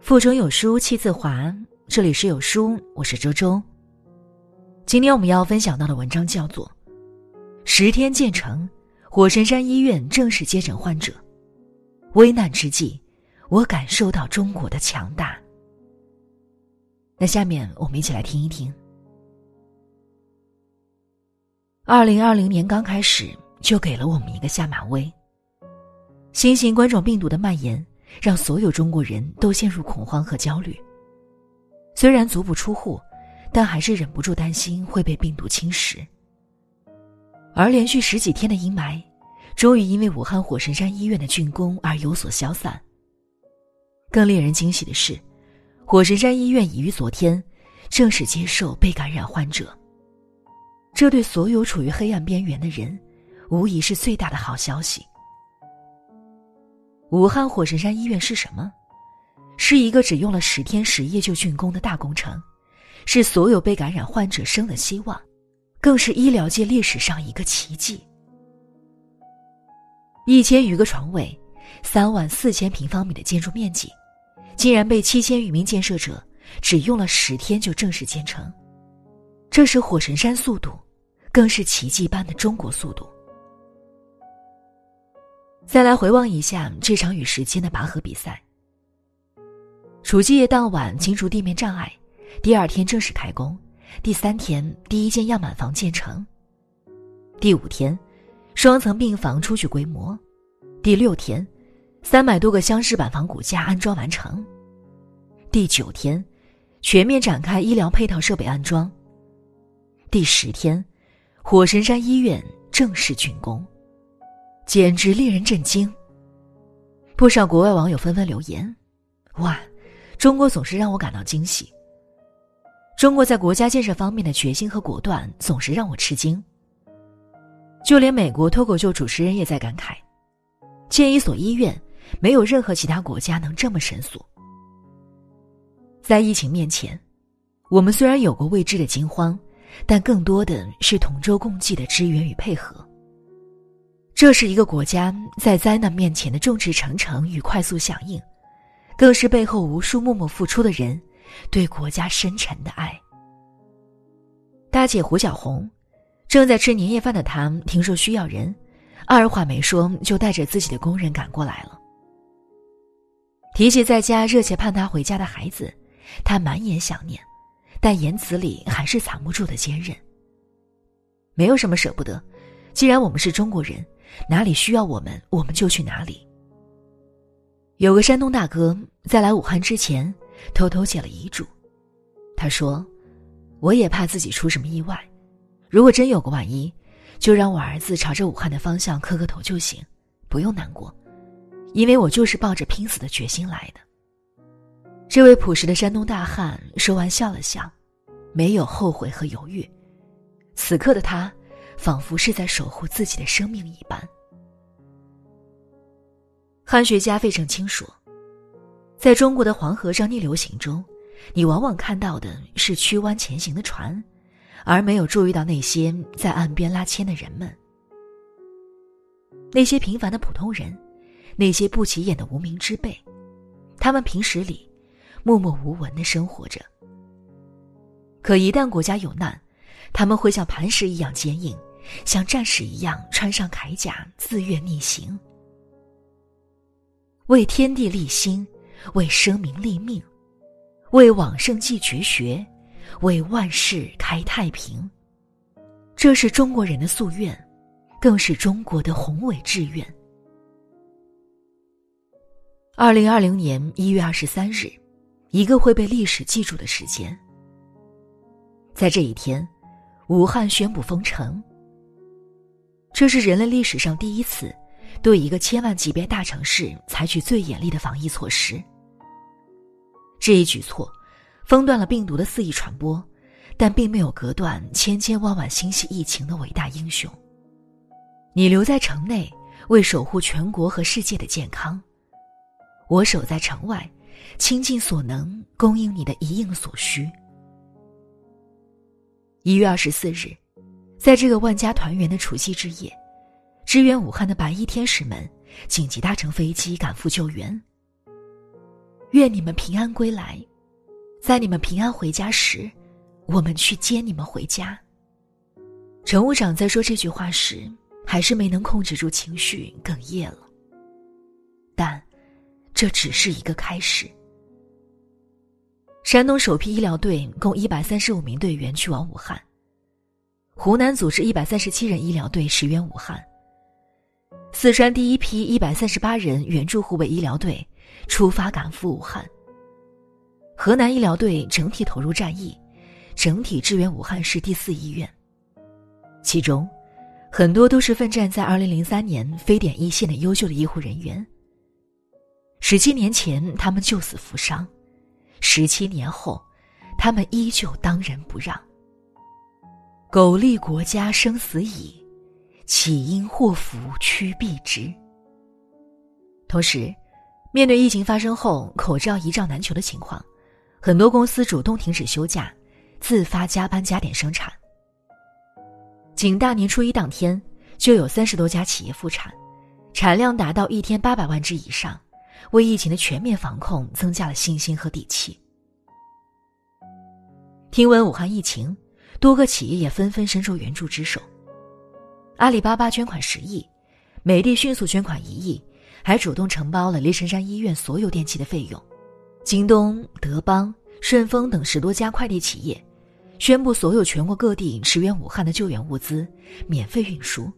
腹中有书气自华，这里是有书，我是周周。今天我们要分享到的文章叫做《十天建成，火神山医院正式接诊患者》。危难之际，我感受到中国的强大。那下面我们一起来听一听。二零二零年刚开始就给了我们一个下马威。新型冠状病毒的蔓延。让所有中国人都陷入恐慌和焦虑。虽然足不出户，但还是忍不住担心会被病毒侵蚀。而连续十几天的阴霾，终于因为武汉火神山医院的竣工而有所消散。更令人惊喜的是，火神山医院已于昨天正式接受被感染患者。这对所有处于黑暗边缘的人，无疑是最大的好消息。武汉火神山医院是什么？是一个只用了十天十夜就竣工的大工程，是所有被感染患者生的希望，更是医疗界历史上一个奇迹。一千余个床位，三万四千平方米的建筑面积，竟然被七千余名建设者只用了十天就正式建成，这是火神山速度，更是奇迹般的中国速度。再来回望一下这场与时间的拔河比赛。除夕夜当晚清除地面障碍，第二天正式开工，第三天第一间样板房建成，第五天，双层病房初具规模，第六天，三百多个厢式板房骨架安装完成，第九天，全面展开医疗配套设备安装，第十天，火神山医院正式竣工。简直令人震惊。不少国外网友纷纷留言：“哇，中国总是让我感到惊喜。中国在国家建设方面的决心和果断总是让我吃惊。”就连美国脱口秀主持人也在感慨：“建一所医院，没有任何其他国家能这么神速。”在疫情面前，我们虽然有过未知的惊慌，但更多的是同舟共济的支援与配合。这是一个国家在灾难面前的众志成城与快速响应，更是背后无数默默付出的人对国家深沉的爱。大姐胡小红正在吃年夜饭的她，听说需要人，二话没说就带着自己的工人赶过来了。提起在家热切盼他回家的孩子，她满眼想念，但言辞里还是藏不住的坚韧。没有什么舍不得，既然我们是中国人。哪里需要我们，我们就去哪里。有个山东大哥在来武汉之前，偷偷写了遗嘱。他说：“我也怕自己出什么意外，如果真有个万一，就让我儿子朝着武汉的方向磕个头就行，不用难过，因为我就是抱着拼死的决心来的。”这位朴实的山东大汉说完笑了笑，没有后悔和犹豫。此刻的他。仿佛是在守护自己的生命一般。汉学家费正清说，在中国的黄河上逆流行中，你往往看到的是曲弯前行的船，而没有注意到那些在岸边拉纤的人们。那些平凡的普通人，那些不起眼的无名之辈，他们平时里默默无闻的生活着。可一旦国家有难，他们会像磐石一样坚硬。像战士一样穿上铠甲，自愿逆行，为天地立心，为生民立命，为往圣继绝学，为万世开太平。这是中国人的夙愿，更是中国的宏伟志愿。二零二零年一月二十三日，一个会被历史记住的时间。在这一天，武汉宣布封城。这是人类历史上第一次，对一个千万级别大城市采取最严厉的防疫措施。这一举措，封断了病毒的肆意传播，但并没有隔断千千万万心系疫情的伟大英雄。你留在城内，为守护全国和世界的健康；我守在城外，倾尽所能供应你的一应所需。一月二十四日。在这个万家团圆的除夕之夜，支援武汉的白衣天使们紧急搭乘飞机赶赴救援。愿你们平安归来，在你们平安回家时，我们去接你们回家。乘务长在说这句话时，还是没能控制住情绪，哽咽了。但，这只是一个开始。山东首批医疗队共一百三十五名队员去往武汉。湖南组织一百三十七人医疗队驰援武汉。四川第一批一百三十八人援助湖北医疗队出发赶赴武汉。河南医疗队整体投入战役，整体支援武汉市第四医院。其中，很多都是奋战在二零零三年非典一线的优秀的医护人员。十七年前，他们救死扶伤；十七年后，他们依旧当仁不让。苟利国家生死以，岂因祸福趋避之。同时，面对疫情发生后口罩一罩难求的情况，很多公司主动停止休假，自发加班加点生产。仅大年初一当天，就有三十多家企业复产，产量达到一天八百万只以上，为疫情的全面防控增加了信心和底气。听闻武汉疫情。多个企业也纷纷伸出援助之手，阿里巴巴捐款十亿，美的迅速捐款一亿，还主动承包了雷神山医院所有电器的费用。京东、德邦、顺丰等十多家快递企业宣布，所有全国各地驰援武汉的救援物资免费运输。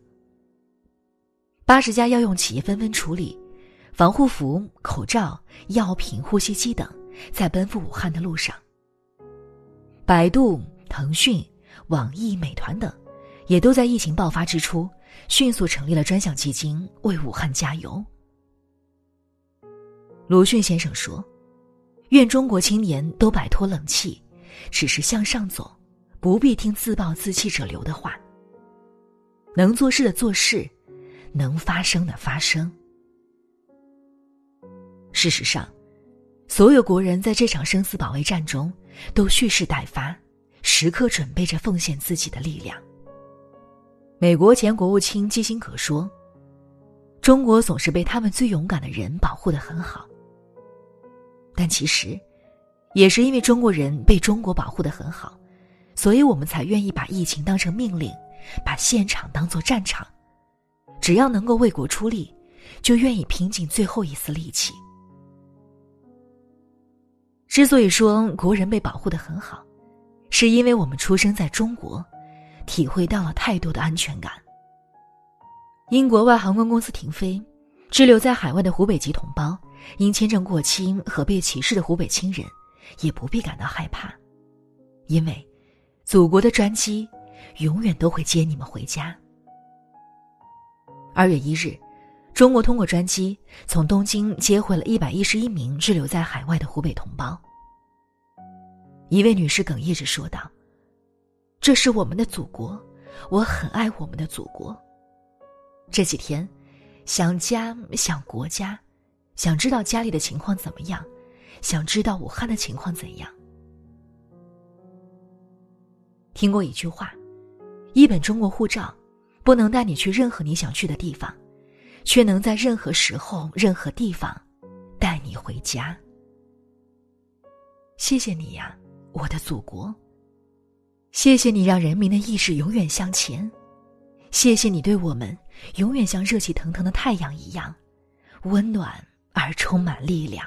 八十家药用企业纷纷处理防护服、口罩、药品、呼吸机等，在奔赴武汉的路上。百度、腾讯。网易、美团等，也都在疫情爆发之初，迅速成立了专项基金，为武汉加油。鲁迅先生说：“愿中国青年都摆脱冷气，只是向上走，不必听自暴自弃者流的话。能做事的做事，能发声的发声。”事实上，所有国人在这场生死保卫战中，都蓄势待发。时刻准备着奉献自己的力量。美国前国务卿基辛格说：“中国总是被他们最勇敢的人保护的很好。”但其实，也是因为中国人被中国保护的很好，所以我们才愿意把疫情当成命令，把现场当作战场。只要能够为国出力，就愿意拼尽最后一丝力气。之所以说国人被保护的很好，是因为我们出生在中国，体会到了太多的安全感。英国外航空公司停飞，滞留在海外的湖北籍同胞，因签证过期和被歧视的湖北亲人，也不必感到害怕，因为祖国的专机永远都会接你们回家。二月一日，中国通过专机从东京接回了一百一十一名滞留在海外的湖北同胞。一位女士哽咽着说道：“这是我们的祖国，我很爱我们的祖国。这几天，想家，想国家，想知道家里的情况怎么样，想知道武汉的情况怎样。听过一句话：一本中国护照，不能带你去任何你想去的地方，却能在任何时候、任何地方，带你回家。谢谢你呀。”我的祖国，谢谢你让人民的意志永远向前，谢谢你对我们永远像热气腾腾的太阳一样温暖而充满力量。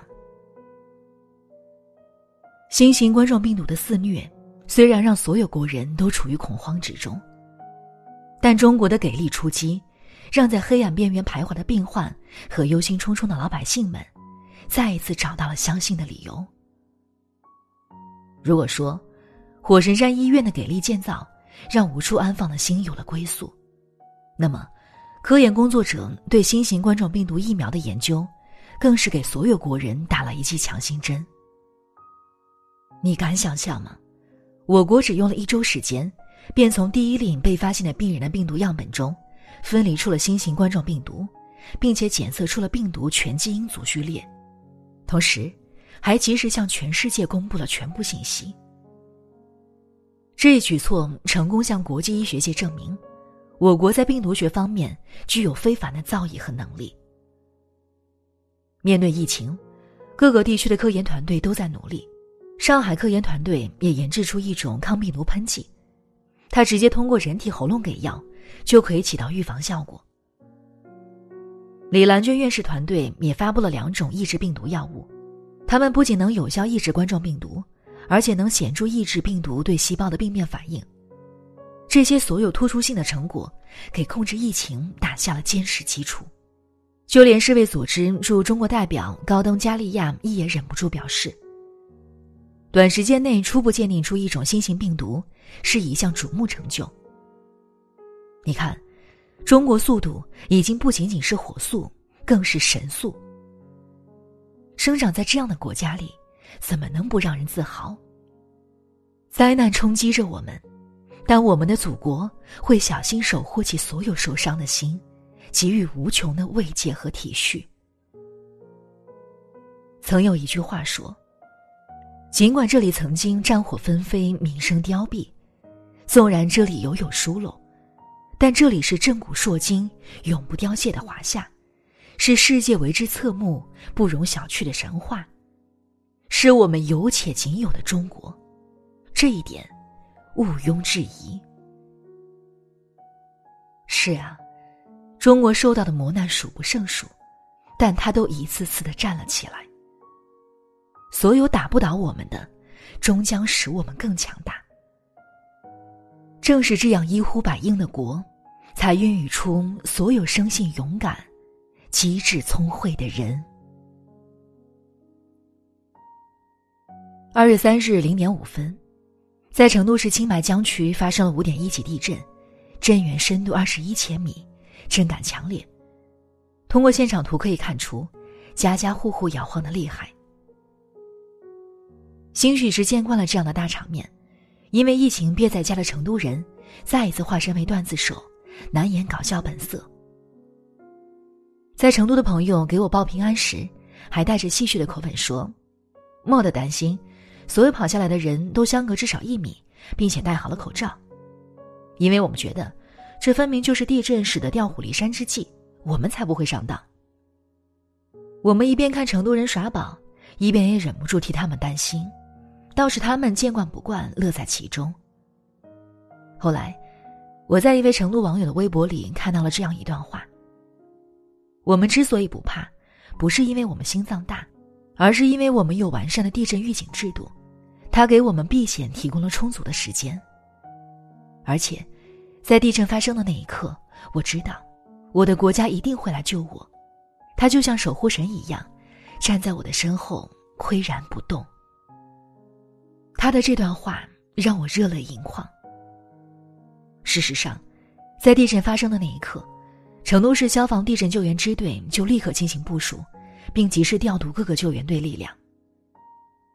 新型冠状病毒的肆虐虽然让所有国人都处于恐慌之中，但中国的给力出击，让在黑暗边缘徘徊的病患和忧心忡忡的老百姓们，再一次找到了相信的理由。如果说，火神山医院的给力建造让无处安放的心有了归宿，那么，科研工作者对新型冠状病毒疫苗的研究，更是给所有国人打了一剂强心针。你敢想象吗？我国只用了一周时间，便从第一例被发现的病人的病毒样本中，分离出了新型冠状病毒，并且检测出了病毒全基因组序列，同时。还及时向全世界公布了全部信息。这一举措成功向国际医学界证明，我国在病毒学方面具有非凡的造诣和能力。面对疫情，各个地区的科研团队都在努力。上海科研团队也研制出一种抗病毒喷剂，它直接通过人体喉咙给药，就可以起到预防效果。李兰娟院士团队也发布了两种抑制病毒药物，它们不仅能有效抑制冠状病毒，而且能显著抑制病毒对细胞的病变反应。这些所有突出性的成果，给控制疫情打下了坚实基础。就连世卫组织驻中国代表高登加利亚也忍不住表示。短时间内初步鉴定出一种新型病毒，是一项瞩目成就。你看，中国速度已经不仅仅是火速，更是神速。生长在这样的国家里，怎么能不让人自豪？灾难冲击着我们，但我们的祖国会小心守护起所有受伤的心，给予无穷的慰藉和体恤。曾有一句话说。尽管这里曾经战火纷飞、民生凋敝，纵然这里犹有疏漏，但这里是震古烁今、永不凋谢的华夏，是世界为之侧目、不容小觑的神话，是我们有且仅有的中国，这一点毋庸置疑。是啊，中国受到的磨难数不胜数，但他都一次次的站了起来。所有打不倒我们的，终将使我们更强大。正是这样一呼百应的国，才孕育出所有生性勇敢、机智聪慧的人。二月三日零点五分，在成都市青白江区发生了五点一级地震，震源深度二十一千米，震感强烈。通过现场图可以看出，家家户户摇晃的厉害。兴许是见惯了这样的大场面，因为疫情憋在家的成都人，再一次化身为段子手，难掩搞笑本色。在成都的朋友给我报平安时，还带着戏谑的口吻说：“莫得担心，所有跑下来的人都相隔至少一米，并且戴好了口罩，因为我们觉得，这分明就是地震使得调虎离山之计，我们才不会上当。”我们一边看成都人耍宝，一边也忍不住替他们担心。倒是他们见惯不惯，乐在其中。后来，我在一位成都网友的微博里看到了这样一段话：我们之所以不怕，不是因为我们心脏大，而是因为我们有完善的地震预警制度，它给我们避险提供了充足的时间。而且，在地震发生的那一刻，我知道，我的国家一定会来救我，他就像守护神一样，站在我的身后，岿然不动。他的这段话让我热泪盈眶。事实上，在地震发生的那一刻，成都市消防地震救援支队就立刻进行部署，并及时调度各个救援队力量。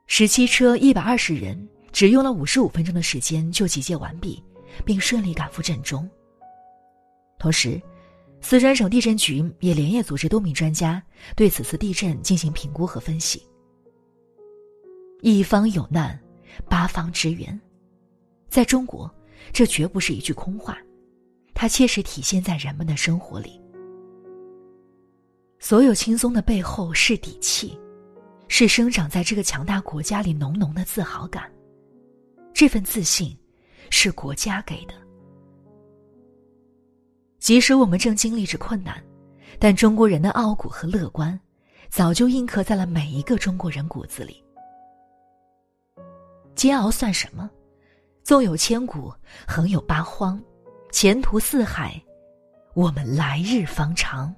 十七车一百二十人，只用了五十五分钟的时间就集结完毕，并顺利赶赴震中。同时，四川省地震局也连夜组织多名专家对此次地震进行评估和分析。一方有难。八方支援，在中国，这绝不是一句空话，它切实体现在人们的生活里。所有轻松的背后是底气，是生长在这个强大国家里浓浓的自豪感。这份自信，是国家给的。即使我们正经历着困难，但中国人的傲骨和乐观，早就印刻在了每一个中国人骨子里。煎熬算什么？纵有千古，横有八荒，前途似海，我们来日方长。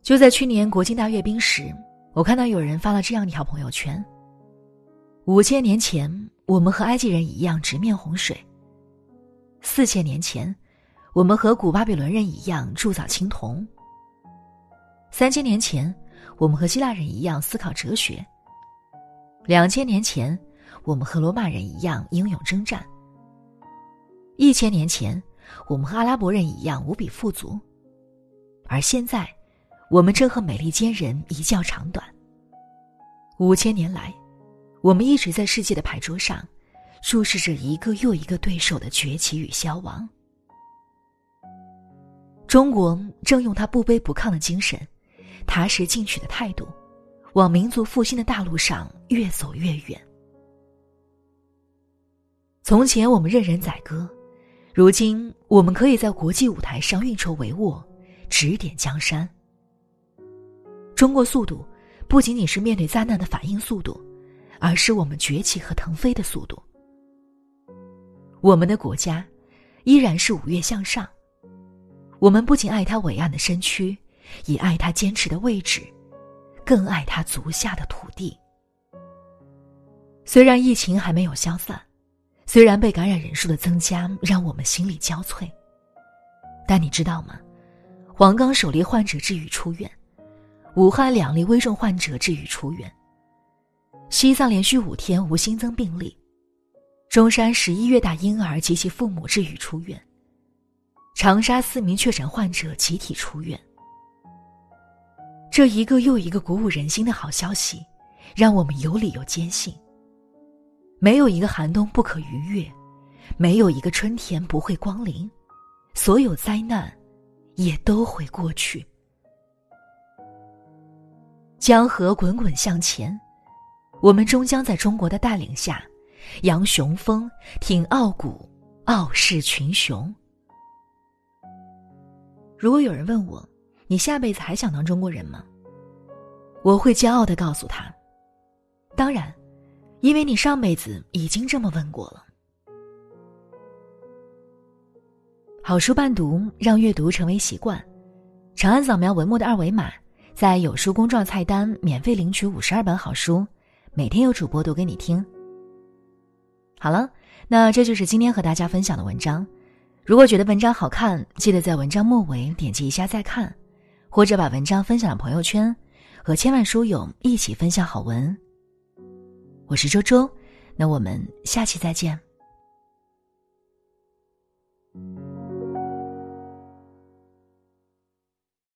就在去年国庆大阅兵时，我看到有人发了这样一条朋友圈：五千年前，我们和埃及人一样直面洪水；四千年前，我们和古巴比伦人一样铸造青铜；三千年前，我们和希腊人一样思考哲学。两千年前，我们和罗马人一样英勇征战；一千年前，我们和阿拉伯人一样无比富足；而现在，我们正和美利坚人一较长短。五千年来，我们一直在世界的牌桌上注视着一个又一个对手的崛起与消亡。中国正用他不卑不亢的精神、踏实进取的态度，往民族复兴的大路上越走越远。从前我们任人宰割，如今我们可以在国际舞台上运筹帷幄，指点江山。中国速度不仅仅是面对灾难的反应速度，而是我们崛起和腾飞的速度。我们的国家依然是五岳向上。我们不仅爱他伟岸的身躯，也爱他坚持的位置，更爱他足下的土地。虽然疫情还没有消散。虽然被感染人数的增加让我们心力交瘁，但你知道吗？黄冈首例患者治愈出院，武汉两例危重患者治愈出院，西藏连续五天无新增病例，中山十一月大婴儿及其父母治愈出院，长沙四名确诊患者集体出院。这一个又一个鼓舞人心的好消息，让我们有理由坚信。没有一个寒冬不可逾越，没有一个春天不会光临，所有灾难也都会过去。江河滚滚向前，我们终将在中国的带领下，扬雄风，挺傲骨，傲视群雄。如果有人问我，你下辈子还想当中国人吗？我会骄傲的告诉他，当然。因为你上辈子已经这么问过了。好书伴读，让阅读成为习惯。长按扫描文末的二维码，在有书公众菜单免费领取五十二本好书，每天有主播读给你听。好了，那这就是今天和大家分享的文章。如果觉得文章好看，记得在文章末尾点击一下再看，或者把文章分享到朋友圈，和千万书友一起分享好文。我是周周那我们下期再见。